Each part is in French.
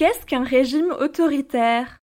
Qu'est-ce qu'un régime autoritaire?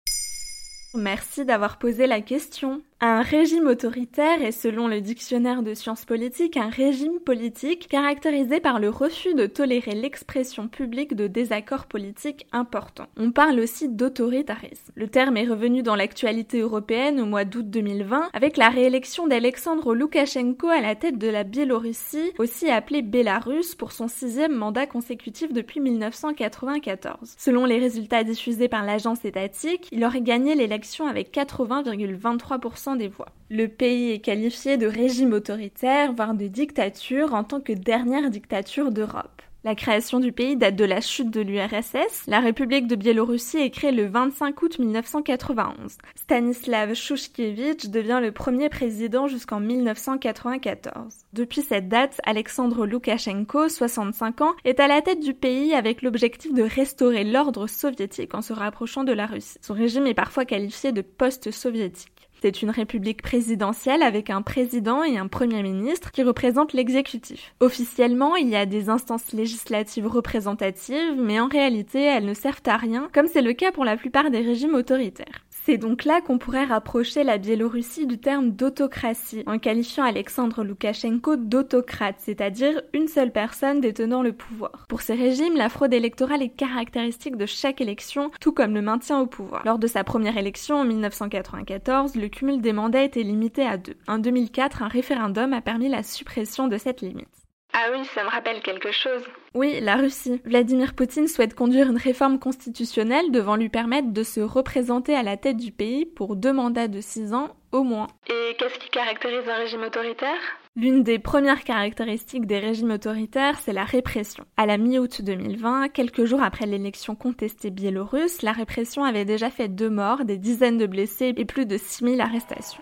Merci d'avoir posé la question. Un régime autoritaire est, selon le dictionnaire de sciences politiques, un régime politique caractérisé par le refus de tolérer l'expression publique de désaccords politiques importants. On parle aussi d'autoritarisme. Le terme est revenu dans l'actualité européenne au mois d'août 2020 avec la réélection d'Alexandre Loukachenko à la tête de la Biélorussie, aussi appelée Bélarus, pour son sixième mandat consécutif depuis 1994. Selon les résultats diffusés par l'agence étatique, il aurait gagné l'élection avec 80,23% des voix. Le pays est qualifié de régime autoritaire, voire de dictature, en tant que dernière dictature d'Europe. La création du pays date de la chute de l'URSS. La République de Biélorussie est créée le 25 août 1991. Stanislav Shushkevich devient le premier président jusqu'en 1994. Depuis cette date, Alexandre Loukachenko, 65 ans, est à la tête du pays avec l'objectif de restaurer l'ordre soviétique en se rapprochant de la Russie. Son régime est parfois qualifié de post-soviétique. C'est une république présidentielle avec un président et un premier ministre qui représentent l'exécutif. Officiellement, il y a des instances législatives représentatives, mais en réalité, elles ne servent à rien, comme c'est le cas pour la plupart des régimes autoritaires. C'est donc là qu'on pourrait rapprocher la Biélorussie du terme d'autocratie, en qualifiant Alexandre Loukachenko d'autocrate, c'est-à-dire une seule personne détenant le pouvoir. Pour ces régimes, la fraude électorale est caractéristique de chaque élection, tout comme le maintien au pouvoir. Lors de sa première élection en 1994, le cumul des mandats était limité à deux. En 2004, un référendum a permis la suppression de cette limite. Ah oui, ça me rappelle quelque chose. Oui, la Russie. Vladimir Poutine souhaite conduire une réforme constitutionnelle devant lui permettre de se représenter à la tête du pays pour deux mandats de six ans au moins. Et qu'est-ce qui caractérise un régime autoritaire? L'une des premières caractéristiques des régimes autoritaires, c'est la répression. À la mi-août 2020, quelques jours après l'élection contestée biélorusse, la répression avait déjà fait deux morts, des dizaines de blessés et plus de 6000 arrestations.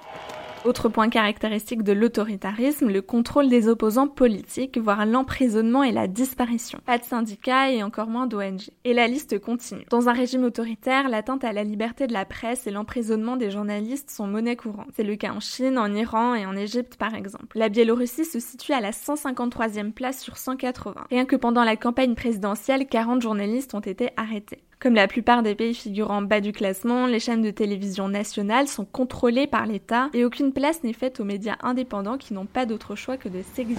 Autre point caractéristique de l'autoritarisme, le contrôle des opposants politiques, voire l'emprisonnement et la disparition. Pas de syndicats et encore moins d'ONG. Et la liste continue. Dans un régime autoritaire, l'atteinte à la liberté de la presse et l'emprisonnement des journalistes sont monnaie courante. C'est le cas en Chine, en Iran et en Égypte par exemple. La Biélorussie se situe à la 153e place sur 180. Rien que pendant la campagne présidentielle, 40 journalistes ont été arrêtés. Comme la plupart des pays figurant bas du classement, les chaînes de télévision nationales sont contrôlées par l'État et aucune place n'est faite aux médias indépendants qui n'ont pas d'autre choix que de s'exiler.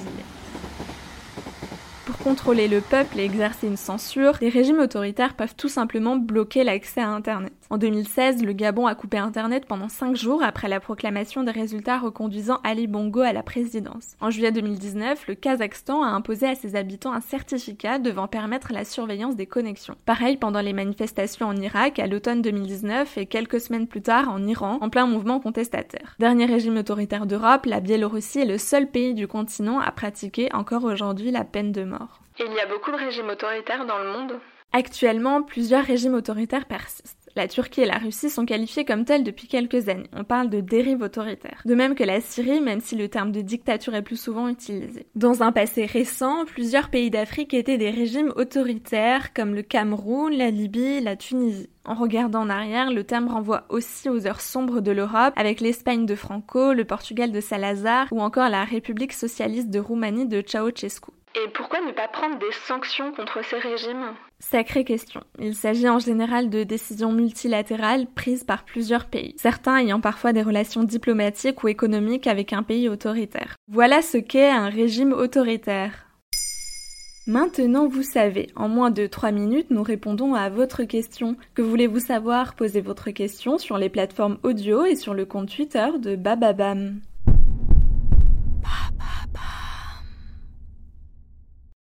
Contrôler le peuple et exercer une censure, les régimes autoritaires peuvent tout simplement bloquer l'accès à Internet. En 2016, le Gabon a coupé Internet pendant 5 jours après la proclamation des résultats reconduisant Ali Bongo à la présidence. En juillet 2019, le Kazakhstan a imposé à ses habitants un certificat devant permettre la surveillance des connexions. Pareil pendant les manifestations en Irak à l'automne 2019 et quelques semaines plus tard en Iran, en plein mouvement contestataire. Dernier régime autoritaire d'Europe, la Biélorussie est le seul pays du continent à pratiquer encore aujourd'hui la peine de mort. Il y a beaucoup de régimes autoritaires dans le monde Actuellement, plusieurs régimes autoritaires persistent. La Turquie et la Russie sont qualifiés comme tels depuis quelques années. On parle de dérive autoritaire. De même que la Syrie, même si le terme de dictature est plus souvent utilisé. Dans un passé récent, plusieurs pays d'Afrique étaient des régimes autoritaires comme le Cameroun, la Libye, la Tunisie. En regardant en arrière, le terme renvoie aussi aux heures sombres de l'Europe, avec l'Espagne de Franco, le Portugal de Salazar ou encore la République socialiste de Roumanie de Ceausescu. Et pourquoi ne pas prendre des sanctions contre ces régimes? Sacrée question. Il s'agit en général de décisions multilatérales prises par plusieurs pays, certains ayant parfois des relations diplomatiques ou économiques avec un pays autoritaire. Voilà ce qu'est un régime autoritaire. Maintenant, vous savez, en moins de 3 minutes, nous répondons à votre question. Que voulez-vous savoir? Posez votre question sur les plateformes audio et sur le compte Twitter de Bababam.